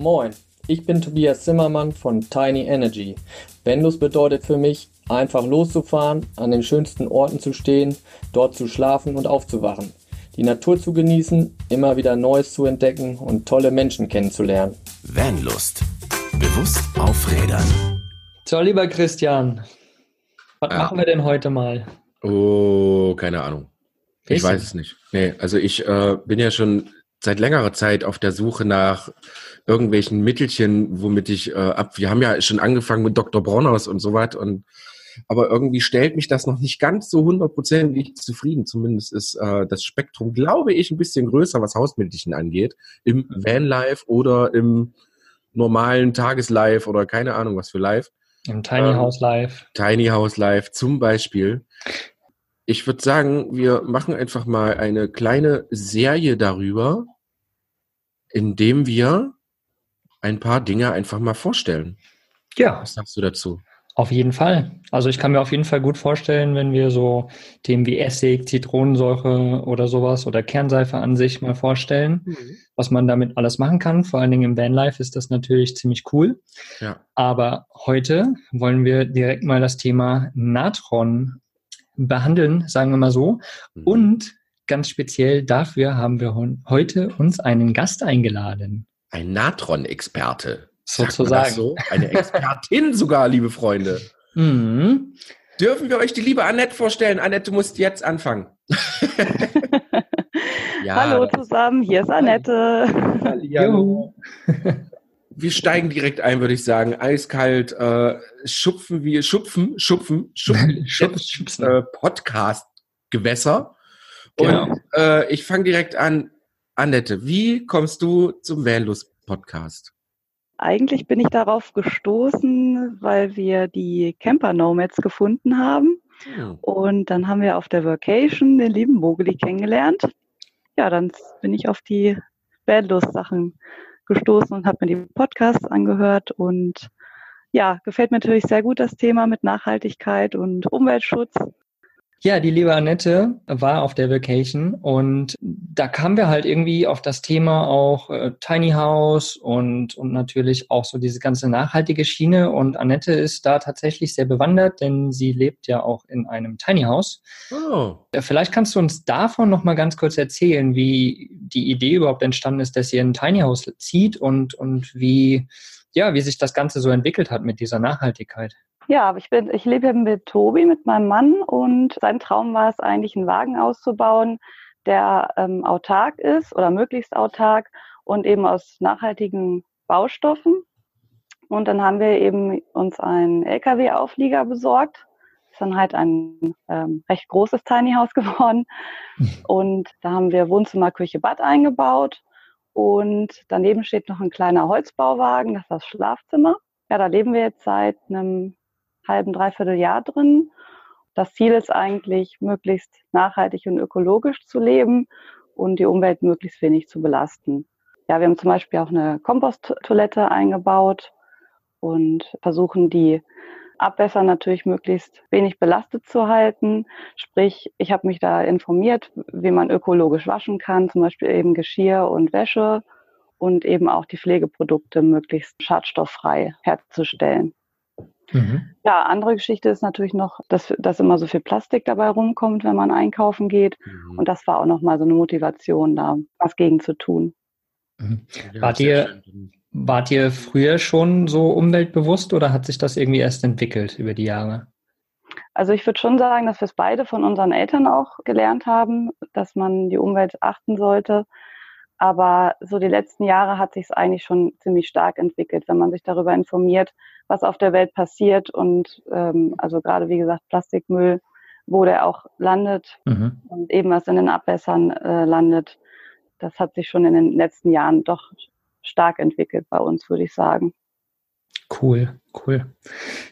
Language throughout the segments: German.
Moin, ich bin Tobias Zimmermann von Tiny Energy. Vendus bedeutet für mich, einfach loszufahren, an den schönsten Orten zu stehen, dort zu schlafen und aufzuwachen. Die Natur zu genießen, immer wieder Neues zu entdecken und tolle Menschen kennenzulernen. Vanlust. Bewusst aufrädern. So, lieber Christian, was Ja. machen wir denn heute mal? Oh, keine Ahnung. Ich weiß es nicht. Nee, also ich äh, bin ja schon seit längerer Zeit auf der Suche nach irgendwelchen Mittelchen, womit ich äh, ab. Wir haben ja schon angefangen mit Dr. Bronhaus und so was und aber irgendwie stellt mich das noch nicht ganz so hundertprozentig zufrieden. Zumindest ist äh, das Spektrum, glaube ich, ein bisschen größer, was Hausmittelchen angeht. Im Vanlife oder im normalen Tageslife oder keine Ahnung was für Live. Im Tiny Ähm, House Live. Tiny House Live zum Beispiel. Ich würde sagen, wir machen einfach mal eine kleine Serie darüber, indem wir ein paar Dinge einfach mal vorstellen. Ja, Was sagst du dazu? auf jeden Fall. Also ich kann mir auf jeden Fall gut vorstellen, wenn wir so Themen wie Essig, Zitronensäure oder sowas oder Kernseife an sich mal vorstellen, was man damit alles machen kann. Vor allen Dingen im Vanlife ist das natürlich ziemlich cool. Ja. Aber heute wollen wir direkt mal das Thema Natron behandeln, sagen wir mal so. Mhm. Und ganz speziell dafür haben wir heute uns einen Gast eingeladen. Ein Natron-Experte. Sozusagen. So? Eine Expertin sogar, liebe Freunde. Mhm. Dürfen wir euch die liebe Annette vorstellen? Annette, du musst jetzt anfangen. Ja, Hallo zusammen, hier ist Annette. Hallihallo. Wir steigen direkt ein, würde ich sagen. Eiskalt, äh, schupfen wir, schupfen, schupfen, schupfen, Schub- jetzt, schubsen. äh, Podcast-Gewässer. Und Genau. äh, ich fange direkt an. Annette, wie kommst du zum Vanlust-Podcast? Eigentlich bin ich darauf gestoßen, weil wir die Camper Nomads gefunden haben. Hm. Und dann haben wir auf der Vacation den lieben Mogeli kennengelernt. Ja, dann bin ich auf die Bandlust-Sachen gestoßen und habe mir die Podcasts angehört. Und ja, gefällt mir natürlich sehr gut das Thema mit Nachhaltigkeit und Umweltschutz. Ja, die liebe Annette war auf der Vacation und da kamen wir halt irgendwie auf das Thema auch äh, Tiny House und, und natürlich auch so diese ganze nachhaltige Schiene. Und Annette ist da tatsächlich sehr bewandert, denn sie lebt ja auch in einem Tiny House. Oh, Äh, Vielleicht kannst du uns davon noch mal ganz kurz erzählen, wie die Idee überhaupt entstanden ist, dass ihr in ein Tiny House zieht und, und wie, ja, wie sich das Ganze so entwickelt hat mit dieser Nachhaltigkeit. Ja, ich bin, ich lebe mit Tobi, mit meinem Mann und sein Traum war es eigentlich, einen Wagen auszubauen, der ähm, autark ist oder möglichst autark und eben aus nachhaltigen Baustoffen. Und dann haben wir eben uns einen LKW-Auflieger besorgt. Ist dann halt ein ähm, recht großes Tiny House geworden. Und da haben wir Wohnzimmer, Küche, Bad eingebaut. Und daneben steht noch ein kleiner Holzbauwagen, das ist das Schlafzimmer. Ja, da leben wir jetzt seit einem halben, dreiviertel Jahr drin. Das Ziel ist eigentlich, möglichst nachhaltig und ökologisch zu leben und die Umwelt möglichst wenig zu belasten. Ja, wir haben zum Beispiel auch eine Komposttoilette eingebaut und versuchen die Abwässer natürlich möglichst wenig belastet zu halten. Sprich, ich habe mich da informiert, wie man ökologisch waschen kann, zum Beispiel eben Geschirr und Wäsche und eben auch die Pflegeprodukte möglichst schadstofffrei herzustellen. Mhm. Ja, andere Geschichte ist natürlich noch, dass, dass immer so viel Plastik dabei rumkommt, wenn man einkaufen geht. Mhm. Und das war auch nochmal so eine Motivation, da was gegen zu tun. Mhm. Ja, Wart ihr-. Wart ihr früher schon so umweltbewusst oder hat sich das irgendwie erst entwickelt über die Jahre? Also ich würde schon sagen, dass wir es beide von unseren Eltern auch gelernt haben, dass man die Umwelt achten sollte. Aber so die letzten Jahre hat sich es eigentlich schon ziemlich stark entwickelt, wenn man sich darüber informiert, was auf der Welt passiert und ähm, also gerade wie gesagt Plastikmüll, wo der auch landet Mhm. und eben was in den Abwässern äh, landet. Das hat sich schon in den letzten Jahren doch stark entwickelt bei uns, würde ich sagen. Cool, cool.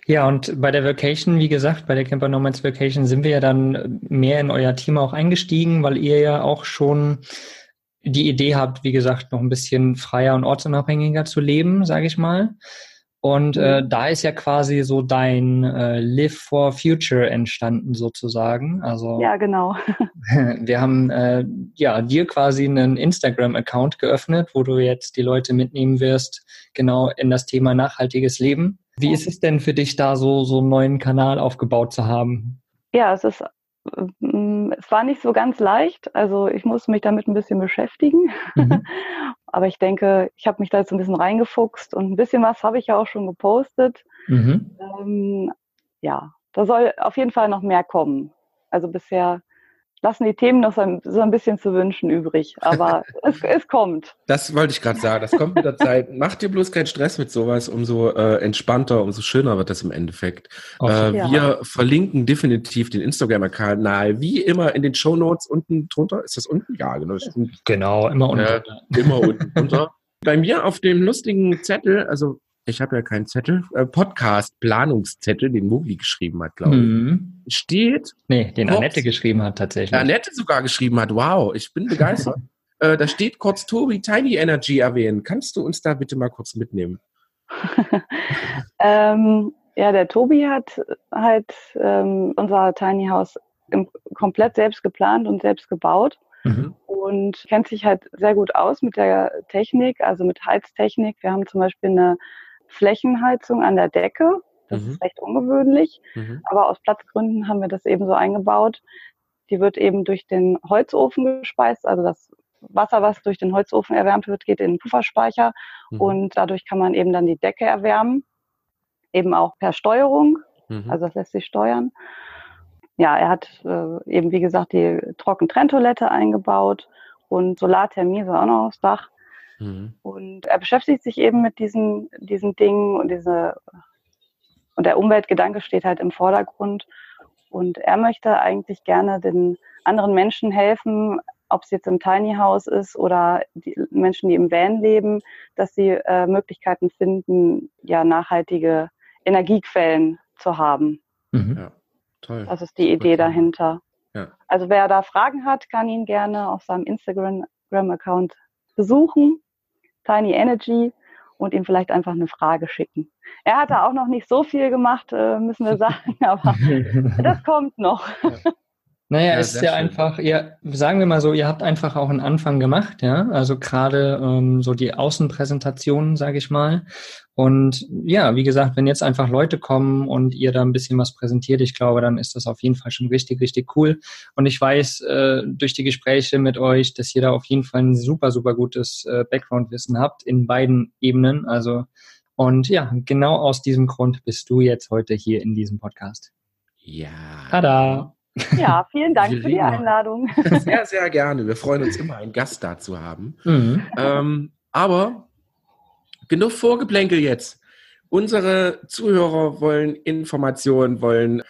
Ja, und bei der Vacation, wie gesagt, bei der Camper Nomads Vacation sind wir ja dann mehr in euer Team auch eingestiegen, weil ihr ja auch schon die Idee habt, wie gesagt, noch ein bisschen freier und ortsunabhängiger zu leben, sage ich mal. Und äh, da ist ja quasi so dein äh, Live for Future entstanden sozusagen. Also Ja, genau. wir haben äh, ja dir quasi einen Instagram-Account geöffnet, wo du jetzt die Leute mitnehmen wirst, genau in das Thema nachhaltiges Leben. Wie ist es denn für dich da so so einen neuen Kanal aufgebaut zu haben? Ja, es ist es war nicht so ganz leicht. Also ich muss mich damit ein bisschen beschäftigen. Mhm. Aber ich denke, ich habe mich da jetzt ein bisschen reingefuchst und ein bisschen was habe ich ja auch schon gepostet. Mhm. Ähm, ja, da soll auf jeden Fall noch mehr kommen. Also bisher lassen die Themen noch so ein, so ein bisschen zu wünschen übrig, aber es, es kommt. Das wollte ich gerade sagen. Das kommt mit der Zeit. Mach dir bloß keinen Stress mit sowas. Umso äh, entspannter, umso schöner wird das im Endeffekt. Okay. Äh, Ja. Wir verlinken definitiv den Instagram-Kanal wie immer in den Show Notes unten drunter. Ist das unten? Ja, genau. Ist unten. Genau, immer unter. Ja, immer unten drunter. Bei mir auf dem lustigen Zettel, also ich habe ja keinen Zettel, äh, Podcast-Planungszettel, den Mogli geschrieben hat, glaube ich, Mhm. steht, Nee, den Kurz. Annette geschrieben hat tatsächlich. Annette sogar geschrieben hat, wow, ich bin begeistert. äh, da steht kurz Tobi Tiny Energy erwähnen. Kannst du uns da bitte mal kurz mitnehmen? Ähm, ja, der Tobi hat halt ähm, unser Tiny House im, komplett selbst geplant und selbst gebaut Mhm. und kennt sich halt sehr gut aus mit der Technik, also mit Heiztechnik. Wir haben zum Beispiel eine Flächenheizung an der Decke. Das Mhm. ist recht ungewöhnlich, Mhm. aber aus Platzgründen haben wir das eben so eingebaut. Die wird eben durch den Holzofen gespeist, also das Wasser, was durch den Holzofen erwärmt wird, geht in den Pufferspeicher Mhm. und dadurch kann man eben dann die Decke erwärmen, eben auch per Steuerung, Mhm. also das lässt sich steuern. Ja, er hat äh, eben, wie gesagt, die Trockentrenntoilette eingebaut und Solarthermie soll auch noch aufs Dach. Mhm. Und er beschäftigt sich eben mit diesen, diesen Dingen und diese und der Umweltgedanke steht halt im Vordergrund. Und er möchte eigentlich gerne den anderen Menschen helfen, ob es jetzt im Tiny House ist oder die Menschen, die im Van leben, dass sie äh, Möglichkeiten finden, ja, nachhaltige Energiequellen zu haben. Mhm. Ja, toll. Das ist die Idee Okay. dahinter. Ja. Also wer da Fragen hat, kann ihn gerne auf seinem Instagram-Account besuchen, Tiny Energy, und ihm vielleicht einfach eine Frage schicken. Er hat da auch noch nicht so viel gemacht, äh, müssen wir sagen, aber das kommt noch. Naja, Ja, ist ja schön. einfach, ihr, sagen wir mal so, ihr habt einfach auch einen Anfang gemacht, ja. Also gerade ähm, so die Außenpräsentationen, sage ich mal. Und ja, wie gesagt, wenn jetzt einfach Leute kommen und ihr da ein bisschen was präsentiert, ich glaube, dann ist das auf jeden Fall schon richtig, richtig cool. Und ich weiß äh, durch die Gespräche mit euch, dass ihr da auf jeden Fall ein super, super gutes äh, Background-Wissen habt in beiden Ebenen. Also und ja, genau aus diesem Grund bist du jetzt heute hier in diesem Podcast. Ja. Tada! Ja, vielen Dank für die. Einladung. Sehr, sehr gerne. Wir freuen uns immer, einen Gast da zu haben. Mhm. Ähm, aber genug Vorgeplänkel jetzt. Unsere Zuhörer wollen Informationen, wollen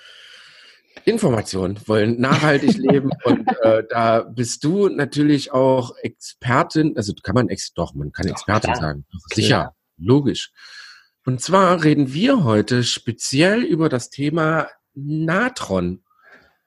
Informationen, wollen nachhaltig leben und äh, da bist du natürlich auch Expertin, also kann man ex doch, man kann Doch, Expertin klar. sagen. Sicher, logisch. Und zwar reden wir heute speziell über das Thema Natron.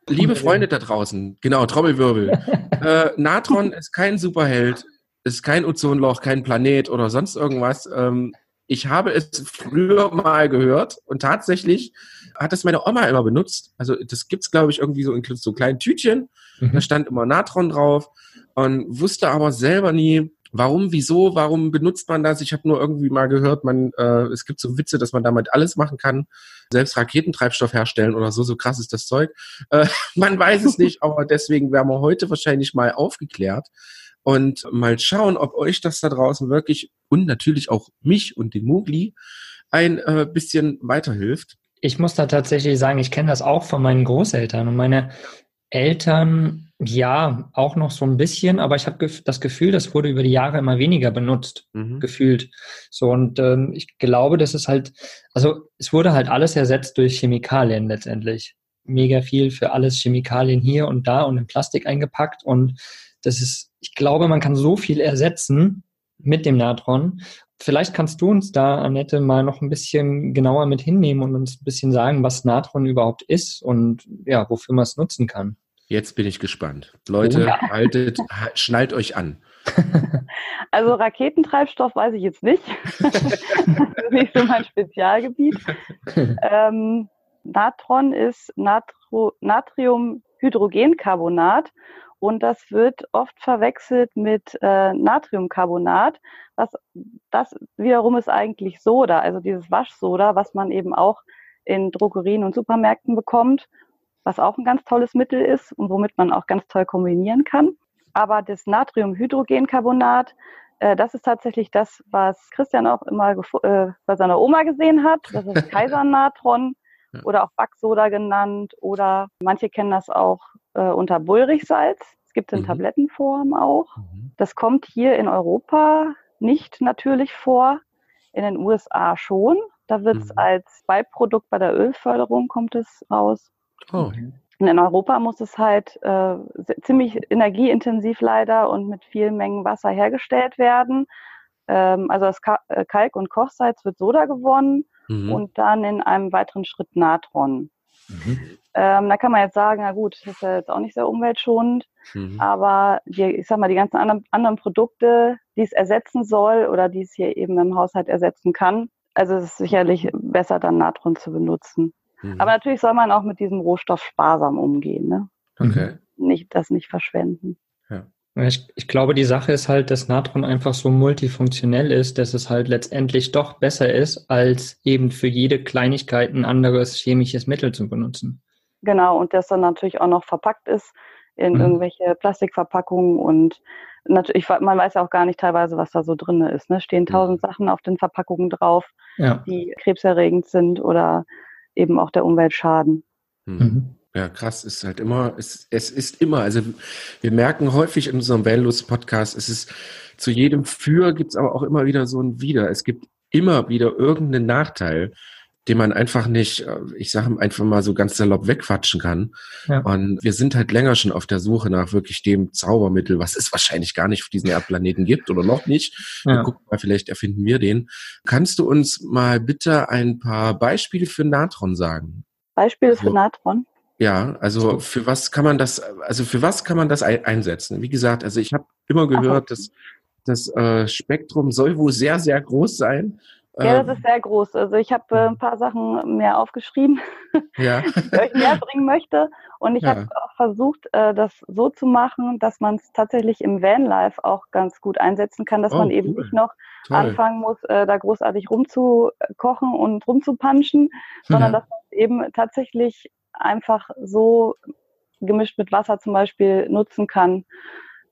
Liebe Freunde da draußen, genau, Trommelwirbel. äh, Natron ist kein Superheld, ist kein Ozonloch, kein Planet oder sonst irgendwas. Ähm, ich habe es früher mal gehört und tatsächlich hat es meine Oma immer benutzt. Also das gibt's glaube ich, irgendwie so in so kleinen Tütchen. Mhm. Da stand immer Natron drauf und wusste aber selber nie, warum, wieso, warum benutzt man das. Ich habe nur irgendwie mal gehört, man, äh, es gibt so Witze, dass man damit alles machen kann, selbst Raketentreibstoff herstellen oder so, so krass ist das Zeug. Äh, man weiß es nicht, aber deswegen werden wir heute wahrscheinlich mal aufgeklärt und mal schauen, ob euch das da draußen wirklich und natürlich auch mich und den Mugli ein äh, bisschen weiterhilft. Ich muss da tatsächlich sagen, ich kenne das auch von meinen Großeltern und meine Eltern, ja, auch noch so ein bisschen, aber ich habe gef das Gefühl, das wurde über die Jahre immer weniger benutzt, Mhm. gefühlt. So und ähm, ich glaube, das ist halt, also es wurde halt alles ersetzt durch Chemikalien letztendlich. Mega viel für alles Chemikalien hier und da und in Plastik eingepackt und das ist, ich glaube, man kann so viel ersetzen mit dem Natron. Vielleicht kannst du uns da, Annette, mal noch ein bisschen genauer mit hinnehmen und uns ein bisschen sagen, was Natron überhaupt ist und ja, wofür man es nutzen kann. Jetzt bin ich gespannt. Leute, ja. haltet, ha- schnallt euch an. also Raketentreibstoff weiß ich jetzt nicht. das ist nicht so mein Spezialgebiet. Ähm, Natron ist Natro Natriumhydrogencarbonat und das wird oft verwechselt mit äh, Natriumcarbonat. Was, das wiederum ist eigentlich Soda, also dieses Waschsoda, was man eben auch in Drogerien und Supermärkten bekommt, was auch ein ganz tolles Mittel ist und womit man auch ganz toll kombinieren kann. Aber das Natriumhydrogencarbonat, äh, das ist tatsächlich das, was Christian auch immer äh, bei seiner Oma gesehen hat. Das ist Kaisernatron oder auch Backsoda genannt oder manche kennen das auch äh, unter Bullrichsalz. Es gibt es in mhm. Tablettenform auch. Mhm. Das kommt hier in Europa nicht natürlich vor, in den USA schon. Da wird es mhm. als Beiprodukt bei der Ölförderung kommt es raus. Oh. Und in Europa muss es halt äh, ziemlich energieintensiv leider und mit vielen Mengen Wasser hergestellt werden. Ähm, also das äh, Kalk- und Kochsalz wird Soda gewonnen mhm. und dann in einem weiteren Schritt Natron. Mhm. Ähm, da kann man jetzt sagen, na gut, das ist ja jetzt auch nicht sehr umweltschonend, mhm. aber die, ich sag mal, die ganzen anderen, anderen Produkte, die es ersetzen soll oder die es hier eben im Haushalt ersetzen kann, also es ist sicherlich besser, dann Natron zu benutzen. Mhm. Aber natürlich soll man auch mit diesem Rohstoff sparsam umgehen, ne? Okay. Nicht, das nicht verschwenden. Ich, ich, glaube, die Sache ist halt, dass Natron einfach so multifunktionell ist, dass es halt letztendlich doch besser ist, als eben für jede Kleinigkeit ein anderes chemisches Mittel zu benutzen. Genau, und das dann natürlich auch noch verpackt ist in mhm. irgendwelche Plastikverpackungen und natürlich, man weiß ja auch gar nicht teilweise, was da so drin ist. Ne? Stehen tausend Sachen auf den Verpackungen drauf, ja. die krebserregend sind oder eben auch der Umwelt schaden. Mhm. mhm. Ja, krass, ist halt immer, es, es ist immer, also wir merken häufig in unserem Vanlust-Podcast, es ist zu jedem Für gibt es aber auch immer wieder so ein Wider. Es gibt immer wieder irgendeinen Nachteil, den man einfach nicht, äh, ich sage einfach mal so ganz salopp wegquatschen kann. Ja. Und wir sind halt länger schon auf der Suche nach wirklich dem Zaubermittel, was es wahrscheinlich gar nicht auf diesem Erdplaneten gibt oder noch nicht. Ja. Gucken mal, vielleicht erfinden wir den. Kannst du uns mal bitte ein paar Beispiele für Natron sagen? Beispiele für Natron? Ja, also für was kann man das, also für was kann man das einsetzen? Wie gesagt, also ich habe immer gehört, dass das äh, Spektrum soll wohl sehr, sehr groß sein. Ja, das ähm, ist sehr groß. Also ich habe äh, ein paar Sachen mehr aufgeschrieben, ja. die ich euch näher bringen möchte. Und ich ja. habe auch versucht, äh, das so zu machen, dass man es tatsächlich im Vanlife auch ganz gut einsetzen kann, dass oh, man eben cool. nicht noch Toll. anfangen muss, äh, da großartig rumzukochen und rumzupanschen, sondern ja. dass man es eben tatsächlich einfach so gemischt mit Wasser zum Beispiel nutzen kann,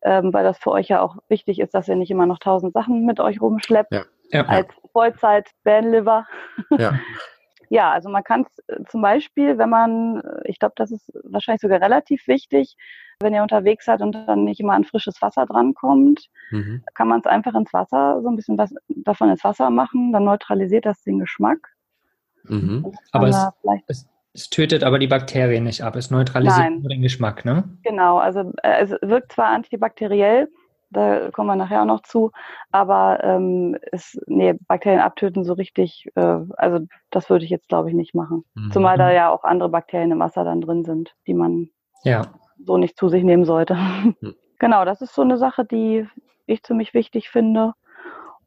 ähm, weil das für euch ja auch wichtig ist, dass ihr nicht immer noch tausend Sachen mit euch rumschleppt. Ja. Ja, als Vollzeit-Bandliver. Ja. ja, also man kann es äh, zum Beispiel, wenn man, äh, ich glaube, das ist wahrscheinlich sogar relativ wichtig, wenn ihr unterwegs seid und dann nicht immer an frisches Wasser drankommt, mhm. kann man es einfach ins Wasser, so ein bisschen was davon ins Wasser machen, dann neutralisiert das den Geschmack. Mhm. Aber es, es, es tötet aber die Bakterien nicht ab, es neutralisiert Nein. nur den Geschmack, ne? Genau, also äh, es wirkt zwar antibakteriell, da kommen wir nachher auch noch zu, aber ähm, es, nee, Bakterien abtöten so richtig, äh, also das würde ich jetzt glaube ich nicht machen. Mhm. Zumal da ja auch andere Bakterien im Wasser dann drin sind, die man ja. so nicht zu sich nehmen sollte. Mhm. Genau, das ist so eine Sache, die ich ziemlich wichtig finde.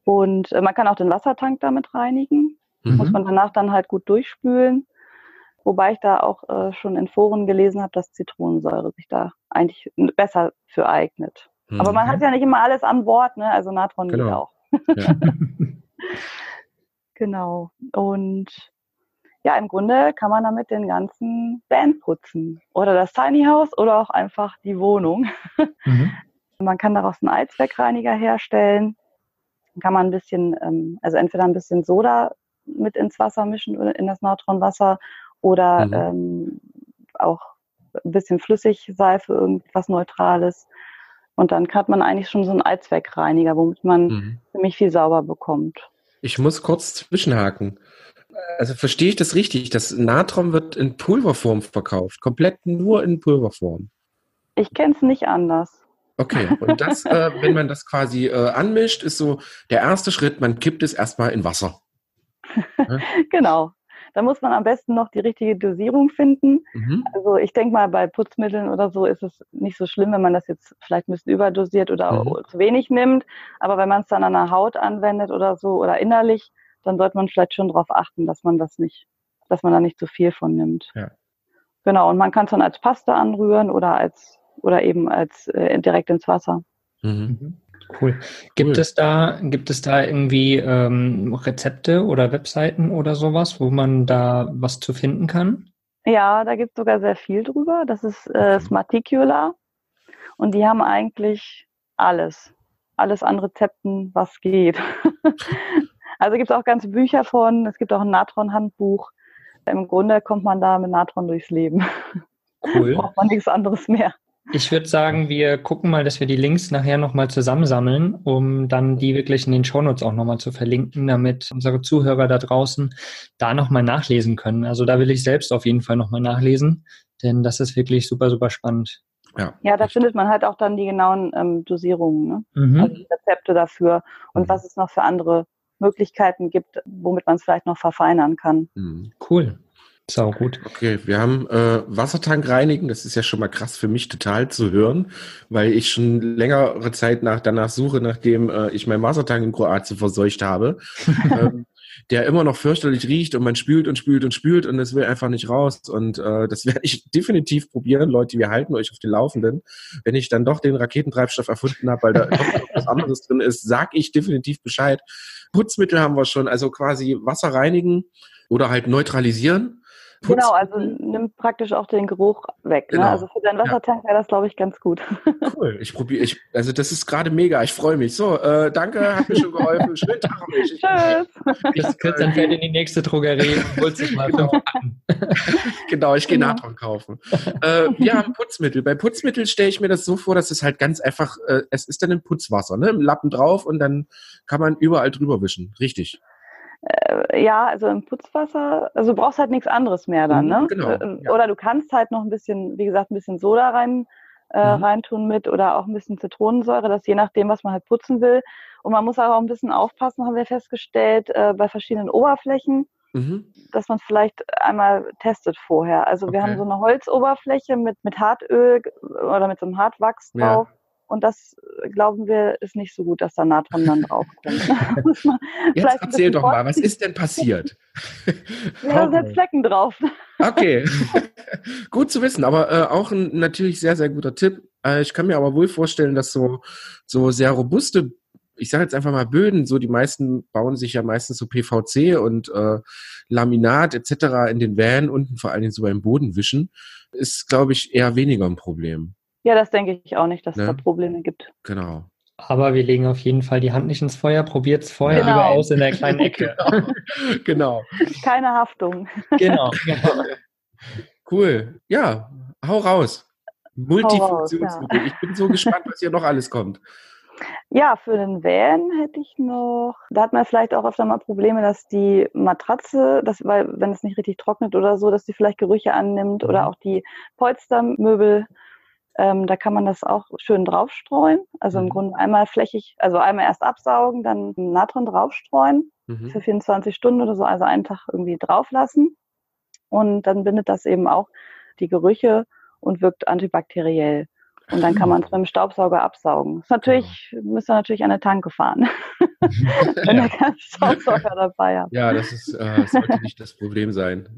Und äh, man kann auch den Wassertank damit reinigen. Mhm. Muss man danach dann halt gut durchspülen. Wobei ich da auch äh, schon in Foren gelesen habe, dass Zitronensäure sich da eigentlich besser für eignet. Mhm. Aber man hat ja nicht immer alles an Bord, ne? Also Natron genau. geht auch. Ja. genau. Und ja, im Grunde kann man damit den ganzen Van putzen. Oder das Tiny House oder auch einfach die Wohnung. Mhm. Man kann daraus einen Allzweckreiniger herstellen. Dann kann man ein bisschen, ähm, also entweder ein bisschen Soda mit ins Wasser mischen, in das Natronwasser oder mhm. ähm, auch ein bisschen Flüssigseife, irgendwas Neutrales. Und dann hat man eigentlich schon so einen Allzweckreiniger, womit man mhm. ziemlich viel sauber bekommt. Ich muss kurz zwischenhaken. Also verstehe ich das richtig? Das Natron wird in Pulverform verkauft, komplett nur in Pulverform. Ich kenne es nicht anders. Okay, und das, äh, wenn man das quasi äh, anmischt, ist so der erste Schritt, man kippt es erstmal in Wasser. genau. Da muss man am besten noch die richtige Dosierung finden. Mhm. Also ich denke mal, bei Putzmitteln oder so ist es nicht so schlimm, wenn man das jetzt vielleicht ein bisschen überdosiert oder Mhm. zu wenig nimmt. Aber wenn man es dann an der Haut anwendet oder so oder innerlich, dann sollte man vielleicht schon darauf achten, dass man das nicht, dass man da nicht zu viel von nimmt. Ja. Genau, und man kann es dann als Paste anrühren oder als oder eben als äh, direkt ins Wasser. Mhm. Cool. Gibt Cool. es da, gibt es da irgendwie ähm, Rezepte oder Webseiten oder sowas, wo man da was zu finden kann? Ja, da gibt es sogar sehr viel drüber. Das ist äh, Smarticula. Und die haben eigentlich alles. Alles an Rezepten, was geht. also gibt es auch ganze Bücher von. Es gibt auch ein Natron-Handbuch. Im Grunde kommt man da mit Natron durchs Leben. Cool. Braucht man nichts anderes mehr. Ich würde sagen, wir gucken mal, dass wir die Links nachher nochmal zusammensammeln, um dann die wirklich in den Shownotes auch nochmal zu verlinken, damit unsere Zuhörer da draußen da nochmal nachlesen können. Also da will ich selbst auf jeden Fall nochmal nachlesen, denn das ist wirklich super, super spannend. Ja. Ja, da findet man halt auch dann die genauen ähm, Dosierungen, ne? Mhm. also die Rezepte dafür und Mhm. was es noch für andere Möglichkeiten gibt, womit man es vielleicht noch verfeinern kann. Mhm. Cool. Sau gut. Okay, wir haben äh, Wassertank reinigen. Das ist ja schon mal krass für mich total zu hören, weil ich schon längere Zeit nach, danach suche, nachdem äh, ich meinen Wassertank in Kroatien verseucht habe, ähm, der immer noch fürchterlich riecht und man spült und spült und spült und es will einfach nicht raus. Und äh, das werde ich definitiv probieren, Leute. Wir halten euch auf den Laufenden. Wenn ich dann doch den Raketentreibstoff erfunden habe, weil da doch was anderes drin ist, sag ich definitiv Bescheid. Putzmittel haben wir schon, also quasi Wasser reinigen oder halt neutralisieren. Genau, also nimmt praktisch auch den Geruch weg. Genau. Ne? Also für deinen Wassertank wäre das, glaube ich, ganz gut. Cool, ich probiere, ich, also das ist gerade mega, ich freue mich. So, äh, danke, hat mir schon geholfen. Schönen Tag euch. Ich- Tschüss. Bis kurz dann fährt in die nächste Drogerie und holt sich mal Genau. an. Genau, ich gehe Genau. Natron kaufen. äh, wir haben Putzmittel. Bei Putzmittel stelle ich mir das so vor, dass es halt ganz einfach, äh, es ist dann ein Putzwasser, ne? Im Lappen drauf und dann kann man überall drüber wischen. Richtig. Äh, ja, also im Putzwasser, also du brauchst halt nichts anderes mehr dann, Mhm, ne? genau, Äh, ja. Oder du kannst halt noch ein bisschen, wie gesagt, ein bisschen Soda rein, äh, Mhm. reintun mit oder auch ein bisschen Zitronensäure, das je nachdem, was man halt putzen will. Und man muss aber auch ein bisschen aufpassen, haben wir festgestellt, äh, bei verschiedenen Oberflächen, Mhm. dass man vielleicht einmal testet vorher. Also wir Okay. haben so eine Holzoberfläche mit, mit Hartöl oder mit so einem Hartwachs Ja. Und das äh, glauben wir ist nicht so gut, dass da Natron dann draufkommt. Man Jetzt erzähl doch mal, was ist denn passiert? Ja, da sind jetzt Flecken drauf. Okay, gut zu wissen, aber äh, auch ein natürlich sehr, sehr guter Tipp. Äh, ich kann mir aber wohl vorstellen, dass so, so sehr robuste, ich sage jetzt einfach mal Böden, so die meisten bauen sich ja meistens so PVC und äh, Laminat etc. in den Van unten, vor allen Dingen so beim Boden wischen, ist, glaube ich, eher weniger ein Problem. Ja, das denke ich auch nicht, dass es Ne? da Probleme gibt. Genau. Aber wir legen auf jeden Fall die Hand nicht ins Feuer, probiert es vorher Genau. lieber aus in der kleinen Ecke. genau. Keine Haftung. genau. genau. Cool. Ja, hau raus. Multifunktionsmittel. ja. Ich bin so gespannt, was hier noch alles kommt. Ja, für den Van hätte ich noch, da hat man vielleicht auch öfter mal Probleme, dass die Matratze, dass, weil wenn es nicht richtig trocknet oder so, dass die vielleicht Gerüche annimmt Mhm. oder auch die Polstermöbel, ähm, da kann man das auch schön draufstreuen. Also Mhm. im Grunde einmal flächig, also einmal erst absaugen, dann Natron draufstreuen Mhm. für 24 Stunden oder so, also einen Tag irgendwie drauflassen. Und dann bindet das eben auch die Gerüche und wirkt antibakteriell. Und dann kann man es mit dem Staubsauger absaugen. Ist natürlich, müsst ihr natürlich an eine Tanke fahren, wenn ihr keinen Staubsauger dabei habt. Ja, das ist, äh, sollte nicht das Problem sein.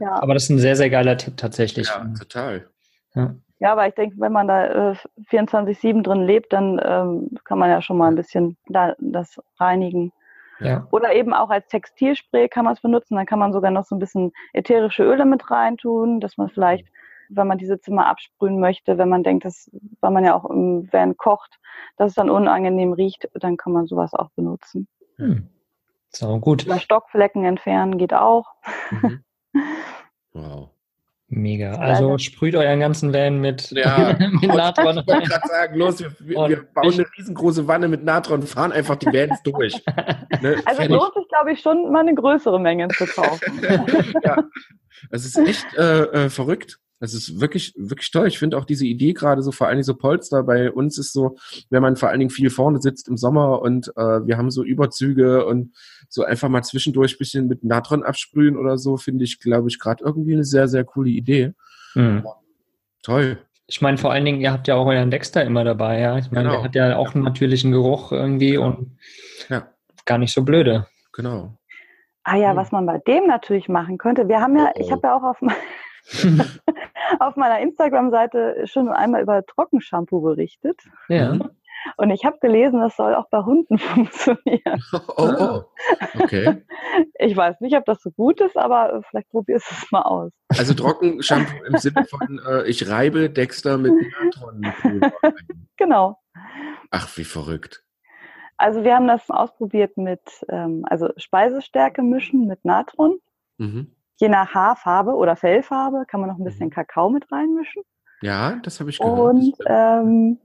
Ja. Aber das ist ein sehr, sehr geiler Tipp tatsächlich. Ja, total. Ja. Ja, aber ich denke, wenn man da äh, 24-7 drin lebt, dann ähm, kann man ja schon mal ein bisschen da, das reinigen. Ja. Oder eben auch als Textilspray kann man es benutzen. Dann kann man sogar noch so ein bisschen ätherische Öle mit reintun, dass man vielleicht, wenn man diese Zimmer absprühen möchte, wenn man denkt, dass, weil man ja auch im Van kocht, dass es dann unangenehm riecht, dann kann man sowas auch benutzen. Hm. So, gut. Oder Stockflecken entfernen geht auch. Mhm. Wow. Mega. Also sprüht euren ganzen Van mit, Ja. mit Natron Ich wollte gerade sagen, los, wir, wir, bauen ich- eine riesengroße Wanne mit Natron und fahren einfach die Vans durch. Ne? Also es Fertig. lohnt sich, glaube ich, schon mal eine größere Menge zu kaufen. ja. Es ist echt äh, äh, verrückt. Das ist wirklich, wirklich toll. Ich finde auch diese Idee gerade so, vor allen Dingen so Polster bei uns ist so, wenn man vor allen Dingen viel vorne sitzt im Sommer und äh, wir haben so Überzüge und so einfach mal zwischendurch bisschen mit Natron absprühen oder so, finde ich, glaube ich, gerade irgendwie eine sehr, sehr coole Idee. Mhm. Toll. Ich meine, vor allen Dingen, ihr habt ja auch euren Dexter immer dabei, ja. Ich meine, genau. der hat ja auch einen natürlichen Geruch irgendwie genau. und ja. gar nicht so blöde. Genau. Ah ja, was man bei dem natürlich machen könnte. Wir haben ja, oh. ich habe ja auch auf, auf meiner Instagram-Seite schon einmal über Trockenshampoo berichtet. Ja. Und ich habe gelesen, das soll auch bei Hunden funktionieren. Oh, oh. okay. Ich weiß nicht, ob das so gut ist, aber vielleicht probierst du es mal aus. Also Trockenshampoo im Sinne von, äh, ich reibe Dexter mit Natron. genau. Ach, wie verrückt. Also wir haben das ausprobiert mit, ähm, also Speisestärke mischen mit Natron. Mhm. Je nach Haarfarbe oder Fellfarbe kann man noch ein bisschen mhm. Kakao mit reinmischen. Ja, das habe ich gehört. Und ähm,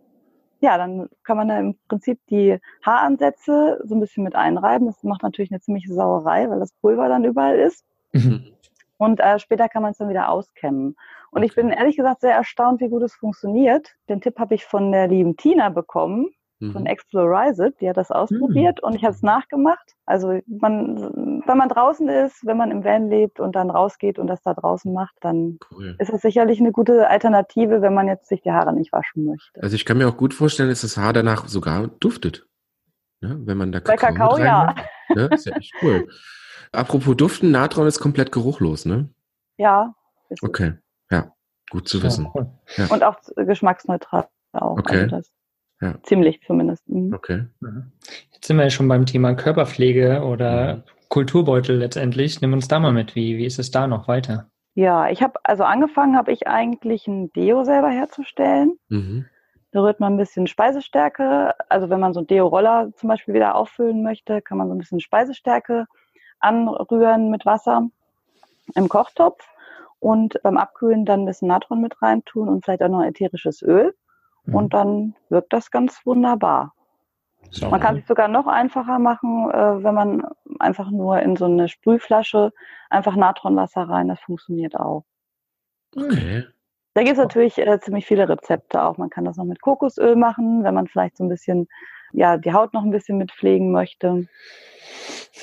ja, dann kann man da im Prinzip die Haaransätze so ein bisschen mit einreiben. Das macht natürlich eine ziemliche Sauerei, weil das Pulver dann überall ist. Mhm. Und äh, später kann man es dann wieder auskämmen. Und okay. ich bin ehrlich gesagt sehr erstaunt, wie gut es funktioniert. Den Tipp habe ich von der lieben Tina bekommen. Von Explorize It, die hat das ausprobiert mhm. und ich habe es nachgemacht. Also man, wenn man draußen ist, wenn man im Van lebt und dann rausgeht und das da draußen macht, dann cool. ist das sicherlich eine gute Alternative, wenn man jetzt sich die Haare nicht waschen möchte. Also ich kann mir auch gut vorstellen, dass das Haar danach sogar duftet. Ne? Wenn man da Kakao, Bei Kakao ja. Ne? Ist ja echt cool. Apropos Duften, Natron ist komplett geruchlos, ne? Ja. okay, ja, gut zu wissen. Ja. Und auch geschmacksneutral auch. Okay. Also ja. Ziemlich zumindest. Mhm. Okay. Jetzt sind wir ja schon beim Thema Körperpflege oder mhm. Kulturbeutel letztendlich. Nimm uns da mal mit. Wie, wie ist es da noch weiter? Ja, ich habe also angefangen, habe ich eigentlich ein Deo selber herzustellen. Mhm. Da rührt man ein bisschen Speisestärke. Also wenn man so ein Deo-Roller zum Beispiel wieder auffüllen möchte, kann man so ein bisschen Speisestärke anrühren mit Wasser im Kochtopf und beim Abkühlen dann ein bisschen Natron mit reintun und vielleicht auch noch ätherisches Öl. Mhm. Und dann wirkt das ganz wunderbar. So. Man kann es sogar noch einfacher machen, äh, wenn man einfach nur in so eine Sprühflasche einfach Natronwasser rein, das funktioniert auch. Okay. Da gibt es natürlich äh, ziemlich viele Rezepte auch. Man kann das noch mit Kokosöl machen, wenn man vielleicht so ein bisschen, ja, die Haut noch ein bisschen mit pflegen möchte.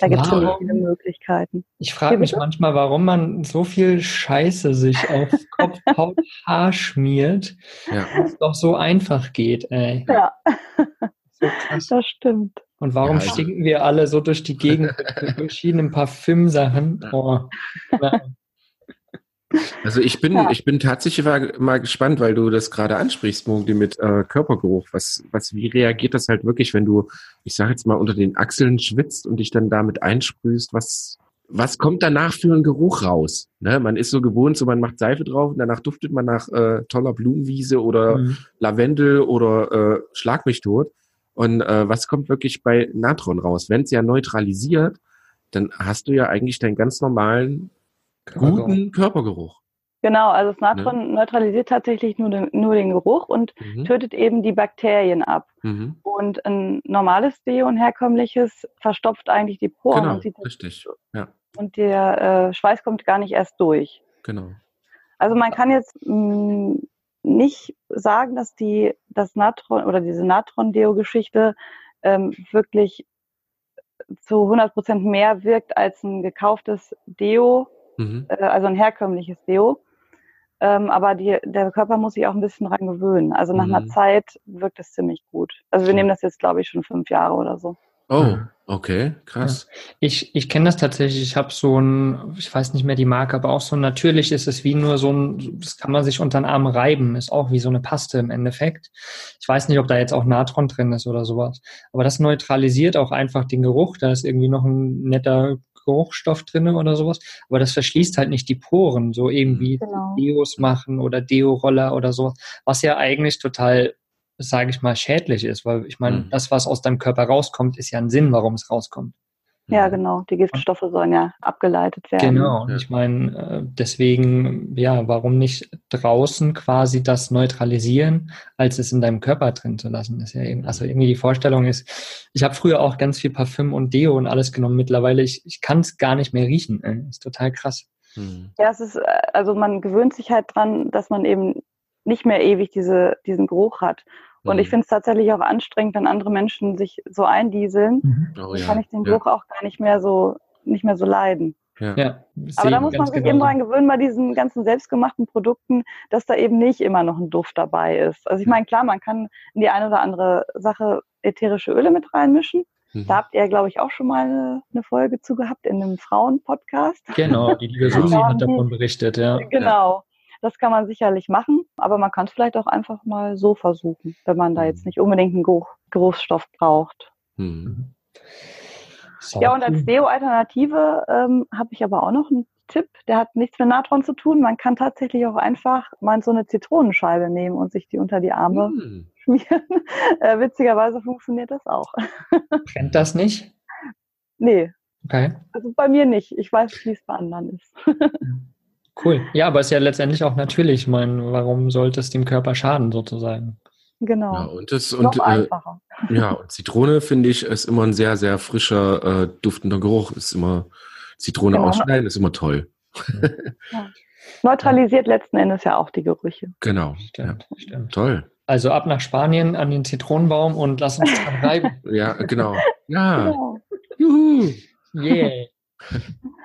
Da gibt es wow. viele Möglichkeiten. Ich frage mich manchmal, warum man so viel Scheiße sich auf Kopf, Haut, Haar schmiert, ja. es doch so einfach geht, ey. Ja, so das stimmt. Und warum ja, also. stinken wir alle so durch die Gegend mit verschiedenen Parfümsachen? Oh, also ich bin, ja. ich bin tatsächlich mal gespannt, weil du das gerade ansprichst, Mogli, mit äh, Körpergeruch. Was, was, wie reagiert das halt wirklich, wenn du, ich sage jetzt mal, unter den Achseln schwitzt und dich dann damit einsprühst? Was, was kommt danach für ein Geruch raus? Ne? Man ist so gewohnt, so man macht Seife drauf und danach duftet man nach äh, toller Blumenwiese oder mhm. Lavendel oder äh, Schlag mich tot. Und äh, was kommt wirklich bei Natron raus? Wenn es ja neutralisiert, dann hast du ja eigentlich deinen ganz normalen guten Körpergeruch. Genau, also das Natron ne? neutralisiert tatsächlich nur den, nur den Geruch und mhm. tötet eben die Bakterien ab. Mhm. Und ein normales Deo, ein herkömmliches, verstopft eigentlich die Poren. Genau, und sieht richtig. Ja. Und der äh, Schweiß kommt gar nicht erst durch. Genau. Also man kann jetzt mh, mm, nicht sagen, dass die das Natron oder diese Natron-Deo-Geschichte ähm, wirklich zu 100 Prozent mehr wirkt als ein gekauftes Deo, mhm. äh, also ein herkömmliches Deo. Ähm, aber die, der Körper muss sich auch ein bisschen dran gewöhnen. Also nach mhm. einer Zeit wirkt es ziemlich gut. Also wir nehmen das jetzt, glaube ich, schon fünf Jahre oder so. Oh, okay, krass. Ja. Ich, ich kenne das tatsächlich. Ich habe so ein, ich weiß nicht mehr die Marke, aber auch so natürlich ist es wie nur so ein, das kann man sich unter den Arm reiben, ist auch wie so eine Paste im Endeffekt. Ich weiß nicht, ob da jetzt auch Natron drin ist oder sowas. Aber das neutralisiert auch einfach den Geruch. Da ist irgendwie noch ein netter Geruchsstoff drin oder sowas, aber das verschließt halt nicht die Poren, so irgendwie genau. Deos machen oder Deo-Roller oder so, was ja eigentlich total, sage ich mal, schädlich ist, weil ich meine, mhm. das, was aus deinem Körper rauskommt, ist ja ein Sinn, warum es rauskommt. Ja, genau. Die Giftstoffe sollen ja abgeleitet werden. Genau. Ich meine, äh, deswegen, ja, warum nicht draußen quasi das neutralisieren, als es in deinem Körper drin zu lassen? ist ja eben, also irgendwie die Vorstellung ist, ich habe früher auch ganz viel Parfüm und Deo und alles genommen. Mittlerweile, ich, ich kann es gar nicht mehr riechen. Ist total krass. Hm. Ja, es ist, äh, also man gewöhnt sich halt dran, dass man eben nicht mehr ewig diese, diesen Geruch hat. Und ich Hm. finde es tatsächlich auch anstrengend, wenn andere Menschen sich so eindieseln. Mhm. Oh, Dann ja. kann ich den ja. Geruch auch gar nicht mehr so, nicht mehr so leiden. Ja. Ja, Aber da muss man sich eben dran gewöhnen bei diesen ganzen selbstgemachten Produkten, dass da eben nicht immer noch ein Duft dabei ist. Also ich meine, klar, man kann in die eine oder andere Sache ätherische Öle mit reinmischen. Mhm. Da habt ihr, glaube ich, auch schon mal eine, eine Folge zu gehabt in einem Frauen-Podcast. Genau, die liebe Susi hat davon berichtet, ja. Genau. Das kann man sicherlich machen, aber man kann es vielleicht auch einfach mal so versuchen, wenn man da Mhm. jetzt nicht unbedingt einen Geruch, Geruchsstoff braucht. Hm. Sau Ja, und als. Deo-Alternative ähm, habe ich aber auch noch einen Tipp, der hat nichts mit Natron zu tun. Man kann tatsächlich auch einfach mal so eine Zitronenscheibe nehmen und sich die unter die Arme Hm. schmieren. Äh, witzigerweise funktioniert das auch. Brennt das nicht? Nee, Okay, also bei mir nicht. Ich weiß, wie es bei anderen ist. cool. Ja, aber ist ja letztendlich auch natürlich. Ich meine, warum sollte es dem Körper schaden, sozusagen? Genau. Ja, und das, Noch und, äh, ja, und Zitrone finde ich ist immer ein sehr, sehr frischer, äh, duftender Geruch. Ist immer, Zitrone Genau. ausschneiden ist immer toll. Neutralisiert letzten Endes ja auch die Gerüche. Genau. Ja, Stimmt, stimmt. toll. Also ab nach Spanien an den Zitronenbaum und lass uns dran reiben. Ja, genau. Ja. Genau. Juhu. Yeah.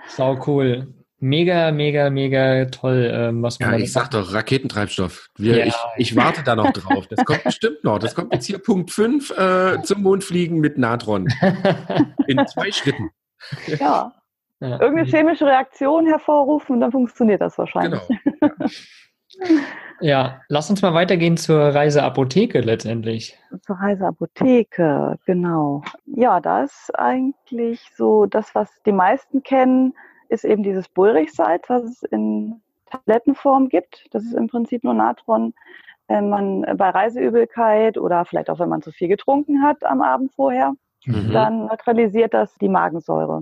Sau cool. Mega, mega, mega toll, ähm, was man Ja, ich sag doch, Raketentreibstoff. Wir, Ja. ich, ich warte da noch drauf. Das kommt bestimmt noch. Das kommt jetzt hier Punkt 5 äh, zum Mondfliegen mit Natron. In zwei Schritten. Ja. Ja. Irgendeine chemische Reaktion hervorrufen und dann funktioniert das wahrscheinlich. Genau. Ja, lass uns mal weitergehen zur Reiseapotheke letztendlich. Zur Reiseapotheke, genau. Ja, da ist eigentlich so das, was die meisten kennen, ist eben dieses Bullrichsalz, was es in Tablettenform gibt. Das ist im Prinzip nur Natron. Wenn man bei Reiseübelkeit oder vielleicht auch wenn man zu viel getrunken hat am Abend vorher, Mhm. dann neutralisiert das die Magensäure.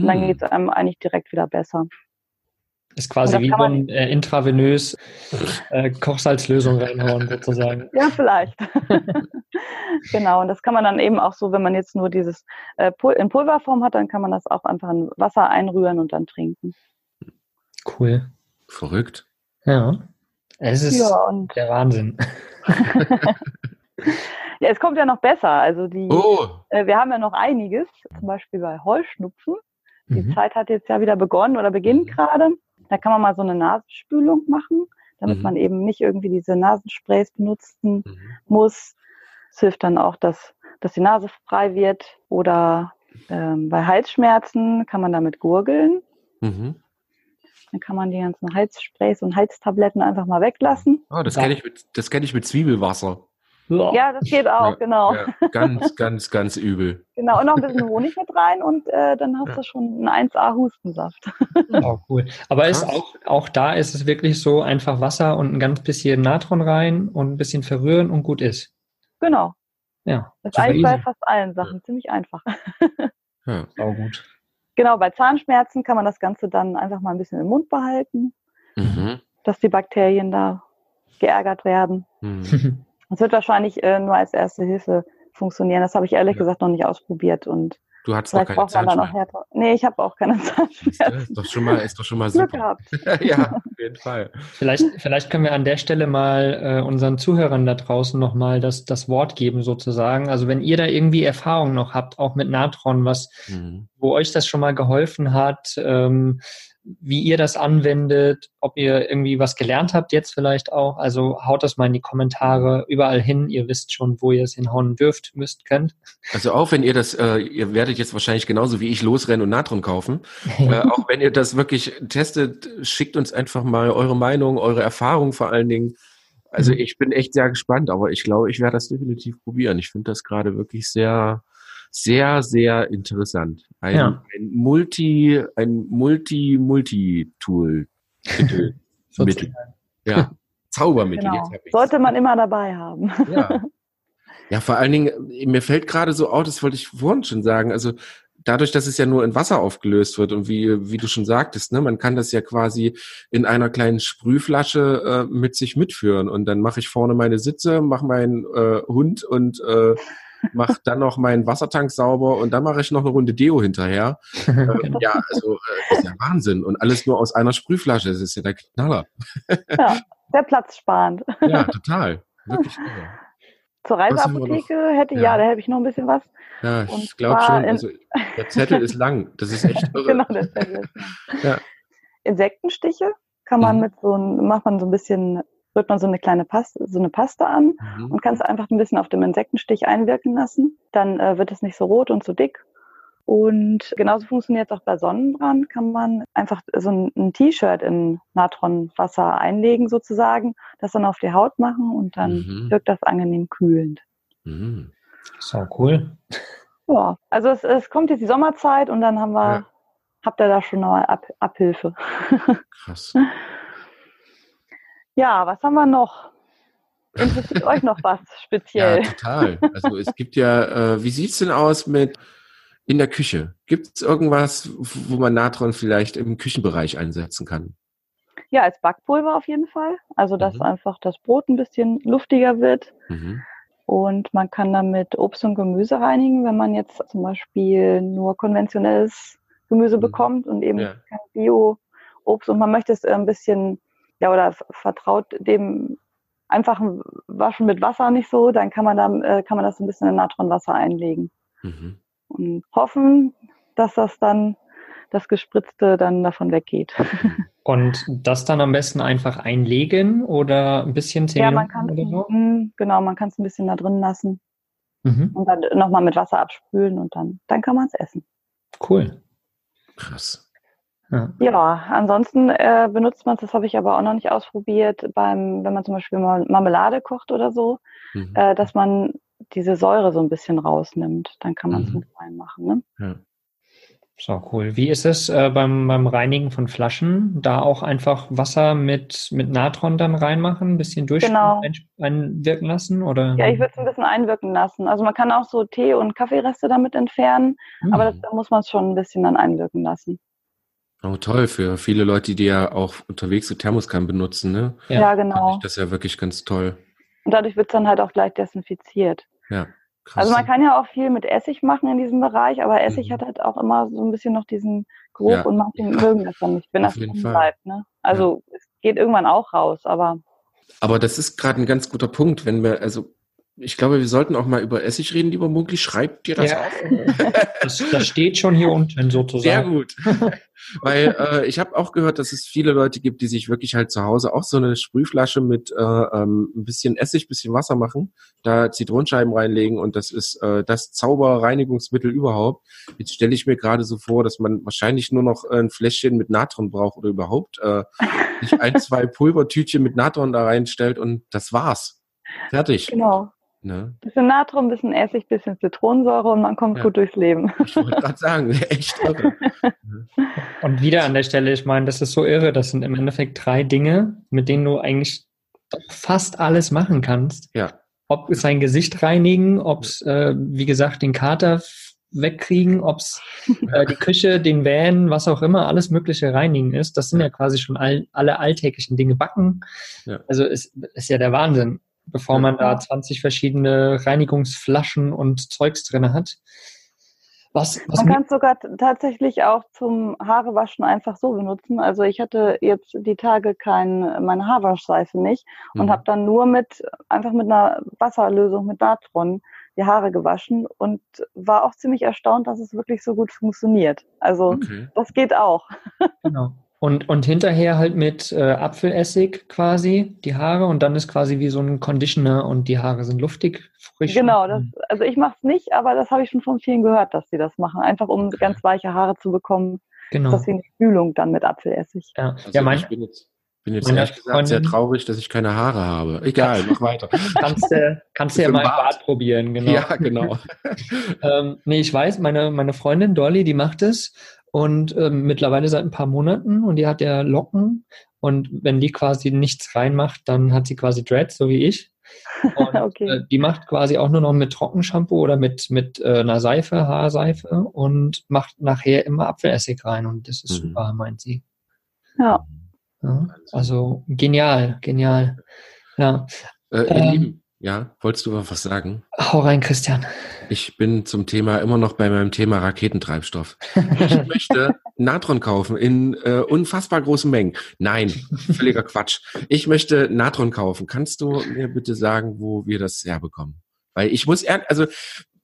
Und dann Hm. geht es einem eigentlich direkt wieder besser. Ist quasi wie so man- ein äh, intravenös äh, Kochsalzlösung reinhauen, sozusagen. Ja, vielleicht. genau, und das kann man dann eben auch so, wenn man jetzt nur dieses äh, Pul in Pulverform hat, dann kann man das auch einfach in Wasser einrühren und dann trinken. Cool. Verrückt. Ja. Es ist Ja, und der Wahnsinn. ja, es kommt ja noch besser. Also die, Oh. äh, wir haben ja noch einiges, zum Beispiel bei Heuschnupfen. Die Mhm. Zeit hat jetzt ja wieder begonnen oder beginnt Mhm. gerade. Da kann man mal so eine Nasenspülung machen, damit Mhm. man eben nicht irgendwie diese Nasensprays benutzen Mhm. muss. Es hilft dann auch, dass, dass die Nase frei wird. Oder ähm, bei Halsschmerzen kann man damit gurgeln. Mhm. Dann kann man die ganzen Halssprays und Halstabletten einfach mal weglassen. Oh, das kenne ich, mit- das kenn ich mit Zwiebelwasser. Ja, das geht auch, Ja, genau. Ja, ganz, ganz, ganz übel. Genau. Und noch ein bisschen Honig mit rein und äh, dann hast Ja. du schon einen 1A-Hustensaft. Oh, cool. Aber ist auch, auch da ist es wirklich so, einfach Wasser und ein ganz bisschen Natron rein und ein bisschen verrühren und gut ist. Genau. Ja, Das ist eigentlich bei fast allen Sachen ziemlich einfach. Ja. Sau gut. Genau, bei Zahnschmerzen kann man das Ganze dann einfach mal ein bisschen im Mund behalten, Mhm. dass die Bakterien da geärgert werden. Mhm. Das wird wahrscheinlich äh, nur als erste Hilfe funktionieren. Das habe ich ehrlich Ja. gesagt noch nicht ausprobiert und Du hattest doch vielleicht keine dann auch Zahnschmerzen. härter. Nee, ich habe auch keine Das Zahnschmerzen. ist doch schon mal, ist doch schon mal Glück super. gehabt. ja, auf jeden Fall. Vielleicht, vielleicht können wir an der Stelle mal äh, unseren Zuhörern da draußen nochmal das, das Wort geben, sozusagen. Also wenn ihr da irgendwie Erfahrung noch habt, auch mit Natron, was, Mhm. wo euch das schon mal geholfen hat, ähm, wie ihr das anwendet, ob ihr irgendwie was gelernt habt jetzt vielleicht auch. Also haut das mal in die Kommentare überall hin. Ihr wisst schon, wo ihr es hinhauen dürft, müsst, könnt. Also auch wenn ihr das, äh, ihr werdet jetzt wahrscheinlich genauso wie ich losrennen und Natron kaufen. äh, auch wenn ihr das wirklich testet, schickt uns einfach mal eure Meinung, eure Erfahrung vor allen Dingen. Also Mhm. ich bin echt sehr gespannt, aber ich glaube, ich werde das definitiv probieren. Ich finde das gerade wirklich sehr, sehr, sehr interessant. Ein, Ja. ein Multi, ein Multi-Multi-Tool. Mittel. Mittel. Ja. Zaubermittel. Genau. Sollte man immer dabei haben. Ja. ja, vor allen Dingen, mir fällt gerade so auf, das wollte ich vorhin schon sagen, also dadurch, dass es ja nur in Wasser aufgelöst wird und wie, wie du schon sagtest, ne, man kann das ja quasi in einer kleinen Sprühflasche äh, mit sich mitführen und dann mache ich vorne meine Sitze, mache meinen äh, Hund und äh, mache dann noch meinen Wassertank sauber und dann mache ich noch eine Runde Deo hinterher. ähm, ja, also äh, das ist ja Wahnsinn. Und alles nur aus einer Sprühflasche. Das ist ja der Knaller. ja, sehr platzsparend. ja, total. Wirklich irre. Zur Reiseapotheke hätte, ja. ja, da hätte ich noch ein bisschen was. Ja, ich glaube schon. Also, der Zettel ist lang. Das ist echt irre. genau, der Zettel ist lang. Ja. Insektenstiche kann man mhm. mit so ein, macht man so ein bisschen, rührt man so eine kleine Paste, so eine Paste an mhm. und kann es einfach ein bisschen auf dem Insektenstich einwirken lassen. Dann äh, wird es nicht so rot und so dick. Und genauso funktioniert es auch bei Sonnenbrand. Kann man einfach so ein, ein T-Shirt in Natronwasser einlegen sozusagen, das dann auf die Haut machen und dann mhm. wirkt das angenehm kühlend. Mhm. So cool. Ja, also es, es kommt jetzt die Sommerzeit und dann haben wir, ja. habt ihr da schon mal Ab Abhilfe. Krass. Ja, was haben wir noch? Interessiert euch noch was speziell? Ja, total. Also es gibt ja, äh, wie sieht's denn aus mit in der Küche? Gibt es irgendwas, wo man Natron vielleicht im Küchenbereich einsetzen kann? Ja, als Backpulver auf jeden Fall. Also dass mhm. einfach das Brot ein bisschen luftiger wird. Mhm. Und man kann damit Obst und Gemüse reinigen, wenn man jetzt zum Beispiel nur konventionelles Gemüse mhm. bekommt und eben ja. kein Bio-Obst und man möchte es ein bisschen, ja, oder vertraut dem einfachen Waschen mit Wasser nicht so, dann kann man da, äh, kann man das ein bisschen in Natronwasser einlegen. Mhm. Und hoffen, dass das dann, das Gespritzte dann davon weggeht. Und das dann am besten einfach einlegen oder ein bisschen zählen? Ja, man kann es, so? genau, man kann es ein bisschen da drin lassen mhm. und dann nochmal mit Wasser abspülen und dann, dann kann man es essen. Cool. Krass. Ja, ja ansonsten äh, benutzt man es, das habe ich aber auch noch nicht ausprobiert, beim, wenn man zum Beispiel mal Marmelade kocht oder so, mhm. äh, dass man diese Säure so ein bisschen rausnimmt. Dann kann man es mhm. mit reinmachen. Ne? Ja. So cool. Wie ist es äh, beim, beim Reinigen von Flaschen? Da auch einfach Wasser mit, mit Natron dann reinmachen, ein bisschen durch genau. einwirken lassen? Oder? Ja, ich würde es ein bisschen einwirken lassen. Also man kann auch so Tee- und Kaffeereste damit entfernen, mhm. aber das, da muss man es schon ein bisschen dann einwirken lassen. Oh, toll, für viele Leute, die ja auch unterwegs so Thermoskan benutzen, ne? Ja, ja genau. Das ist ja wirklich ganz toll. Und dadurch wird es dann halt auch gleich desinfiziert. Ja. Krass. Also man kann ja auch viel mit Essig machen in diesem Bereich, aber Essig mhm. hat halt auch immer so ein bisschen noch diesen Geruch ja. und manche mögen das dann nicht, wenn Auf das bleibt. Ne? Also ja. es geht irgendwann auch raus, aber. Aber das ist gerade ein ganz guter Punkt, wenn wir, also ich glaube, wir sollten auch mal über Essig reden, lieber Munkli. Schreibt dir das ja. auf? Das, das, steht schon hier unten sozusagen. Sehr gut. Weil äh, ich habe auch gehört, dass es viele Leute gibt, die sich wirklich halt zu Hause auch so eine Sprühflasche mit äh, ähm, ein bisschen Essig, bisschen Wasser machen, da Zitronenscheiben reinlegen und das ist äh, das Zauberreinigungsmittel überhaupt. Jetzt stelle ich mir gerade so vor, dass man wahrscheinlich nur noch ein Fläschchen mit Natron braucht oder überhaupt äh, sich ein, zwei Pulvertütchen mit Natron da reinstellt und das war's. Fertig. Genau. Ne? Bisschen Natron, bisschen Essig, bisschen Zitronensäure und man kommt ja. gut durchs Leben. Ich wollte gerade sagen, echt irre. und wieder an der Stelle, ich meine, das ist so irre, das sind im Endeffekt drei Dinge, mit denen du eigentlich fast alles machen kannst. Ja. Ob es sein Gesicht reinigen, ob es, äh, wie gesagt, den Kater wegkriegen, ob es äh, die Küche, den Van, was auch immer, alles Mögliche reinigen ist. Das sind ja quasi schon all, alle alltäglichen Dinge. Backen, ja. also ist, ist ja der Wahnsinn bevor man da 20 verschiedene Reinigungsflaschen und Zeugs drin hat. Was, was man kann es sogar tatsächlich auch zum Haarewaschen einfach so benutzen. Also ich hatte jetzt die Tage kein, meine Haarwaschseife nicht und mhm. habe dann nur mit einfach mit einer Wasserlösung mit Natron die Haare gewaschen und war auch ziemlich erstaunt, dass es wirklich so gut funktioniert. Also okay. das geht auch. Genau. Und, und hinterher halt mit äh, Apfelessig quasi die Haare und dann ist quasi wie so ein Conditioner und die Haare sind luftig, frisch. Genau, das, also ich mache es nicht, aber das habe ich schon von vielen gehört, dass sie das machen, einfach um ganz weiche Haare zu bekommen. Genau. Das ist wie eine Spülung dann mit Apfelessig. Ja, also ja mein, ich bin jetzt, bin jetzt ehrlich gesagt Freundin, sehr traurig, dass ich keine Haare habe. Egal, mach weiter. Kannst du kannst ja mal im Bad probieren, genau. Ja, genau. ähm, nee, ich weiß, meine, meine Freundin Dolly, die macht es und ähm, mittlerweile seit ein paar Monaten und die hat ja Locken und wenn die quasi nichts reinmacht, dann hat sie quasi Dreads, so wie ich. Und okay. äh, die macht quasi auch nur noch mit Trockenshampoo oder mit, mit äh, einer Seife, Haarseife und macht nachher immer Apfelessig rein und das ist mhm. super, meint sie. Ja. ja. Also genial, genial. Ja. Äh, ihr ähm, Lieben, Ja, wolltest du was sagen? Hau rein, Christian. Ich bin zum Thema immer noch bei meinem Thema Raketentreibstoff. Ich möchte Natron kaufen in äh, unfassbar großen Mengen. Nein, völliger Quatsch. Ich möchte Natron kaufen. Kannst du mir bitte sagen, wo wir das herbekommen? Weil ich muss ehrlich, also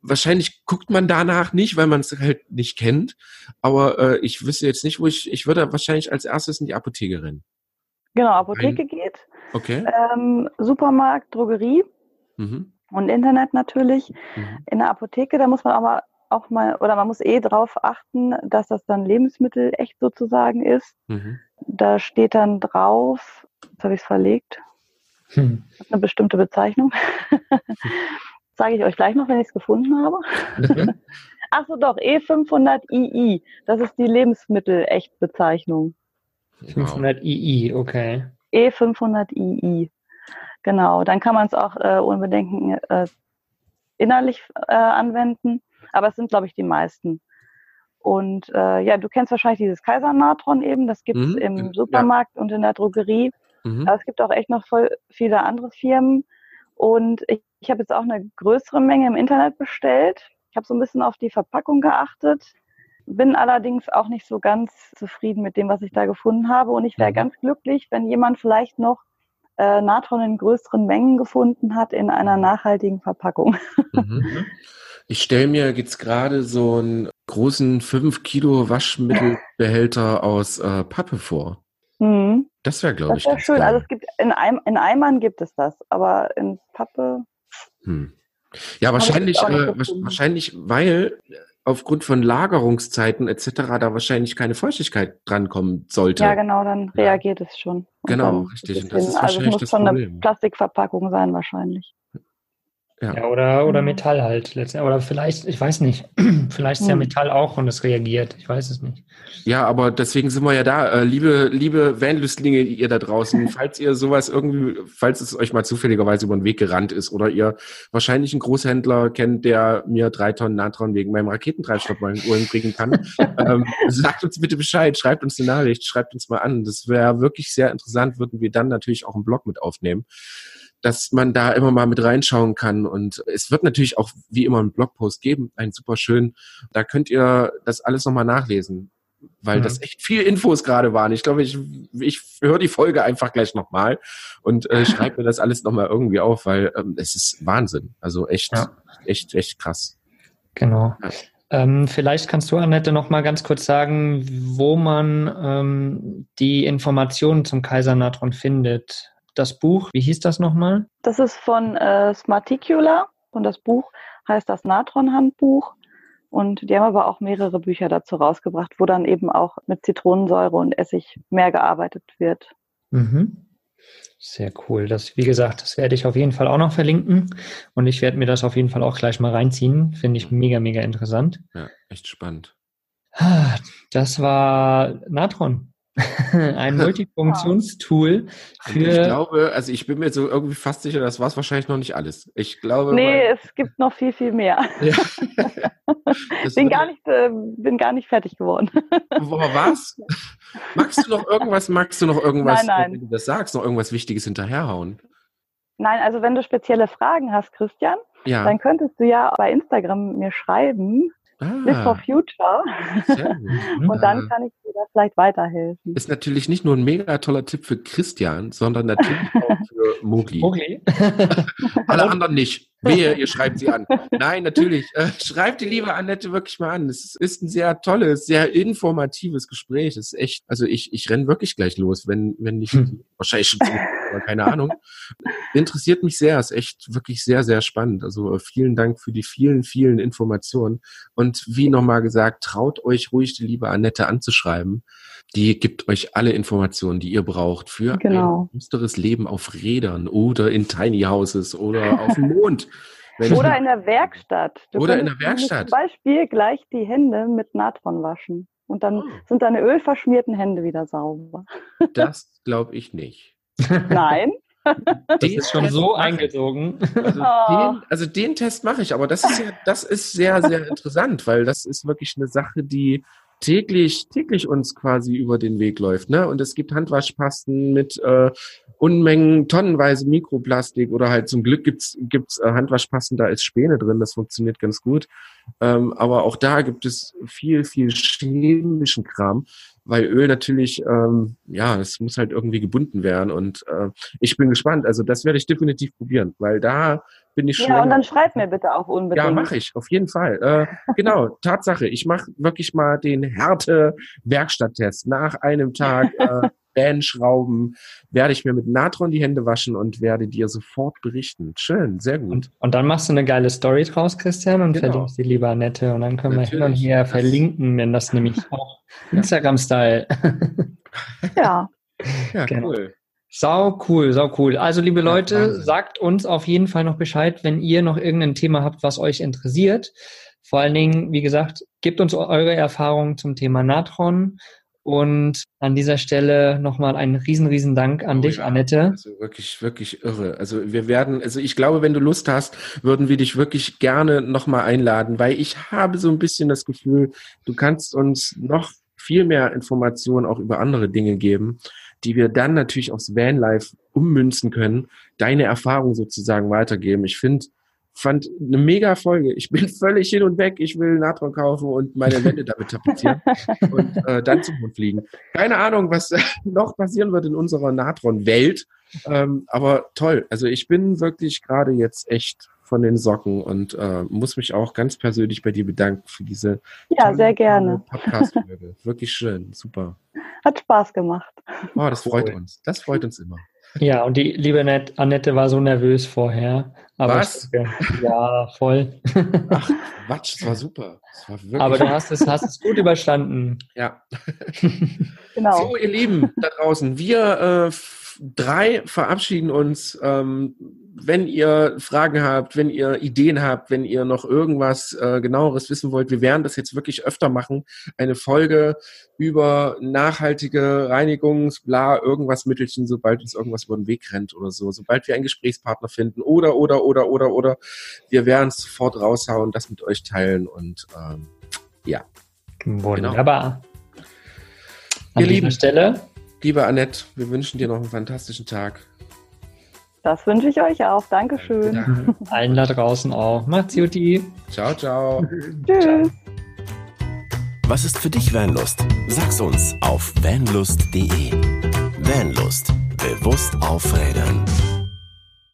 wahrscheinlich guckt man danach nicht, weil man es halt nicht kennt. Aber äh, ich wüsste jetzt nicht, wo ich, ich würde wahrscheinlich als erstes in die Apotheke rennen. Genau, Apotheke Ein, geht. Okay. Ähm, Supermarkt, Drogerie mhm. und Internet natürlich. Mhm. In der Apotheke, da muss man aber auch mal, oder man muss eh darauf achten, dass das dann Lebensmittel echt sozusagen ist. Mhm. Da steht dann drauf, jetzt habe ich es verlegt, hm. eine bestimmte Bezeichnung. Sage ich euch gleich noch, wenn ich es gefunden habe. Ach so, doch, E500II. Das ist die Lebensmittel-Echtbezeichnung. 500II, okay. E500II. Genau, dann kann man es auch äh, ohne Bedenken äh, innerlich äh, anwenden, aber es sind, glaube ich, die meisten. Und äh, ja, du kennst wahrscheinlich dieses Kaisernatron eben, das gibt es mhm, im Supermarkt ja. und in der Drogerie. Mhm. Aber es gibt auch echt noch voll viele andere Firmen. Und ich, ich habe jetzt auch eine größere Menge im Internet bestellt. Ich habe so ein bisschen auf die Verpackung geachtet, bin allerdings auch nicht so ganz zufrieden mit dem, was ich da gefunden habe. Und ich wäre mhm. ganz glücklich, wenn jemand vielleicht noch äh, Natron in größeren Mengen gefunden hat in einer nachhaltigen Verpackung. Mhm. Ich stelle mir jetzt gerade so einen großen 5 Kilo Waschmittelbehälter aus äh, Pappe vor. Mhm. Das wäre, glaube ich, das schön. Geil. Also es gibt in, Eim in Eimern gibt es das, aber in Pappe. Hm. Ja, wahrscheinlich, äh, wahrscheinlich, weil aufgrund von Lagerungszeiten etc. da wahrscheinlich keine Feuchtigkeit drankommen sollte. Ja, genau, dann reagiert ja. es schon. genau, richtig. Und das ist also es muss schon Problem. eine Plastikverpackung sein wahrscheinlich. Ja. ja, oder, oder mhm. Metall halt. Oder vielleicht, ich weiß nicht, vielleicht ist ja mhm. Metall auch und es reagiert. Ich weiß es nicht. Ja, aber deswegen sind wir ja da. Äh, liebe, liebe Vanlüstlinge, ihr da draußen, falls ihr sowas irgendwie, falls es euch mal zufälligerweise über den Weg gerannt ist oder ihr wahrscheinlich einen Großhändler kennt, der mir drei Tonnen Natron wegen meinem Raketentreibstoff mal in Uhren bringen kann, ähm, sagt uns bitte Bescheid, schreibt uns eine Nachricht, schreibt uns mal an. Das wäre wirklich sehr interessant, würden wir dann natürlich auch einen Blog mit aufnehmen dass man da immer mal mit reinschauen kann. Und es wird natürlich auch wie immer einen Blogpost geben, einen super schön. Da könnt ihr das alles nochmal nachlesen, weil mhm. das echt viel Infos gerade waren. Ich glaube, ich, ich höre die Folge einfach gleich nochmal und äh, schreibe mir das alles nochmal irgendwie auf, weil ähm, es ist Wahnsinn. Also echt, ja. echt, echt krass. Genau. Ja. Ähm, vielleicht kannst du, Annette, noch mal ganz kurz sagen, wo man ähm, die Informationen zum Kaisernatron findet das Buch, wie hieß das nochmal? Das ist von äh, Smarticula und das Buch heißt das Natron-Handbuch. Und die haben aber auch mehrere Bücher dazu rausgebracht, wo dann eben auch mit Zitronensäure und Essig mehr gearbeitet wird. Mhm. Sehr cool. Das, wie gesagt, das werde ich auf jeden Fall auch noch verlinken. Und ich werde mir das auf jeden Fall auch gleich mal reinziehen. Finde ich mega, mega interessant. Ja, echt spannend. Ah, das war Natron. ein Multifunktionstool für. Ich glaube, also ich bin mir so irgendwie fast sicher, das war es wahrscheinlich noch nicht alles. Ich glaube. Nee, es gibt noch viel, viel mehr. Ja. bin, gar nicht, äh, bin gar nicht fertig geworden. Was? Magst du noch irgendwas, magst du noch irgendwas, nein, nein. wenn du das sagst, noch irgendwas Wichtiges hinterherhauen? Nein, also wenn du spezielle Fragen hast, Christian, ja. dann könntest du ja bei Instagram mir schreiben. Ah. Live for Future. und dann kann ich vielleicht weiterhelfen. Ist natürlich nicht nur ein mega toller Tipp für Christian, sondern natürlich auch für Mogli. Mogli. Alle anderen nicht. Wehe, ihr schreibt sie an. Nein, natürlich. Äh, schreibt die liebe Annette wirklich mal an. Es ist ein sehr tolles, sehr informatives Gespräch. Es ist echt, also ich, ich renne wirklich gleich los, wenn, wenn nicht, hm. wahrscheinlich schon aber keine Ahnung. Interessiert mich sehr. Ist echt wirklich sehr, sehr spannend. Also äh, vielen Dank für die vielen, vielen Informationen. Und wie nochmal gesagt, traut euch ruhig die liebe Annette anzuschreiben. Die gibt euch alle Informationen, die ihr braucht für genau. ein düsteres Leben auf Rädern oder in Tiny Houses oder auf dem Mond. Oder in der Werkstatt. Du oder in der Werkstatt. Zum Beispiel gleich die Hände mit Natron waschen. Und dann oh. sind deine ölverschmierten Hände wieder sauber. Das glaube ich nicht. Nein. Das ist schon so eingezogen. Also, oh. den, also den Test mache ich, aber das ist ja, das ist sehr, sehr interessant, weil das ist wirklich eine Sache, die täglich, täglich uns quasi über den Weg läuft. Ne? Und es gibt Handwaschpasten mit äh, Unmengen, tonnenweise Mikroplastik oder halt zum Glück gibt's gibt's äh, Handwaschpassen, da ist Späne drin, das funktioniert ganz gut. Ähm, aber auch da gibt es viel, viel chemischen Kram, weil Öl natürlich, ähm, ja, es muss halt irgendwie gebunden werden und äh, ich bin gespannt. Also das werde ich definitiv probieren, weil da bin ich schon. Ja, und dann schreib mir bitte auch unbedingt. Ja, mache ich, auf jeden Fall. Äh, genau, Tatsache. Ich mache wirklich mal den Härte-Werkstatttest. Nach einem Tag äh, Bandschrauben werde ich mir mit Natron die Hände waschen und werde dir sofort berichten. Schön, sehr gut. Und, und dann machst du eine geile Story draus, Christian, und genau. verlinkst die lieber Annette. Und dann können Natürlich, wir hin und her verlinken, wenn das nämlich auch Instagram-Style. ja. Ja, genau. cool. Sau cool, sau cool. Also, liebe Leute, ja, sagt uns auf jeden Fall noch Bescheid, wenn ihr noch irgendein Thema habt, was euch interessiert. Vor allen Dingen, wie gesagt, gebt uns eure Erfahrungen zum Thema Natron. Und an dieser Stelle nochmal einen riesen, riesen Dank an oh, dich, ja. Annette. Also wirklich, wirklich irre. Also wir werden, also ich glaube, wenn du Lust hast, würden wir dich wirklich gerne nochmal einladen, weil ich habe so ein bisschen das Gefühl, du kannst uns noch viel mehr Informationen auch über andere Dinge geben die wir dann natürlich aufs Vanlife ummünzen können, deine Erfahrung sozusagen weitergeben. Ich finde, fand eine mega Folge. Ich bin völlig hin und weg. Ich will Natron kaufen und meine Wände damit tapezieren und äh, dann zum Mond fliegen. Keine Ahnung, was noch passieren wird in unserer Natron-Welt. Ähm, aber toll. Also ich bin wirklich gerade jetzt echt von den Socken und äh, muss mich auch ganz persönlich bei dir bedanken für diese ja sehr gerne Podcast-Folge. Wirklich schön, super. Hat Spaß gemacht. Oh, das freut uns. Das freut uns immer. Ja, und die liebe Annette war so nervös vorher. Aber Was? Ich, ja, voll. Ach, Quatsch, das war super. Das war aber du hast es, hast es gut überstanden. Ja. genau. So, ihr Lieben da draußen, wir äh, drei verabschieden uns. Ähm, wenn ihr Fragen habt, wenn ihr Ideen habt, wenn ihr noch irgendwas äh, genaueres wissen wollt, wir werden das jetzt wirklich öfter machen. Eine Folge über nachhaltige Reinigungs, bla, irgendwas Mittelchen, sobald uns irgendwas über den Weg rennt oder so. Sobald wir einen Gesprächspartner finden oder, oder, oder, oder, oder. Wir werden es sofort raushauen, das mit euch teilen und ähm, ja. Wunderbar. Genau. An Ihr lieben Stelle. Liebe Annette, wir wünschen dir noch einen fantastischen Tag. Das wünsche ich euch auch. Dankeschön. Danke. Allen da draußen auch. Macht's gut. Ciao, ciao. Tschüss. Was ist für dich Vanlust? Sag's uns auf vanlust.de. Vanlust. Bewusst aufrädern.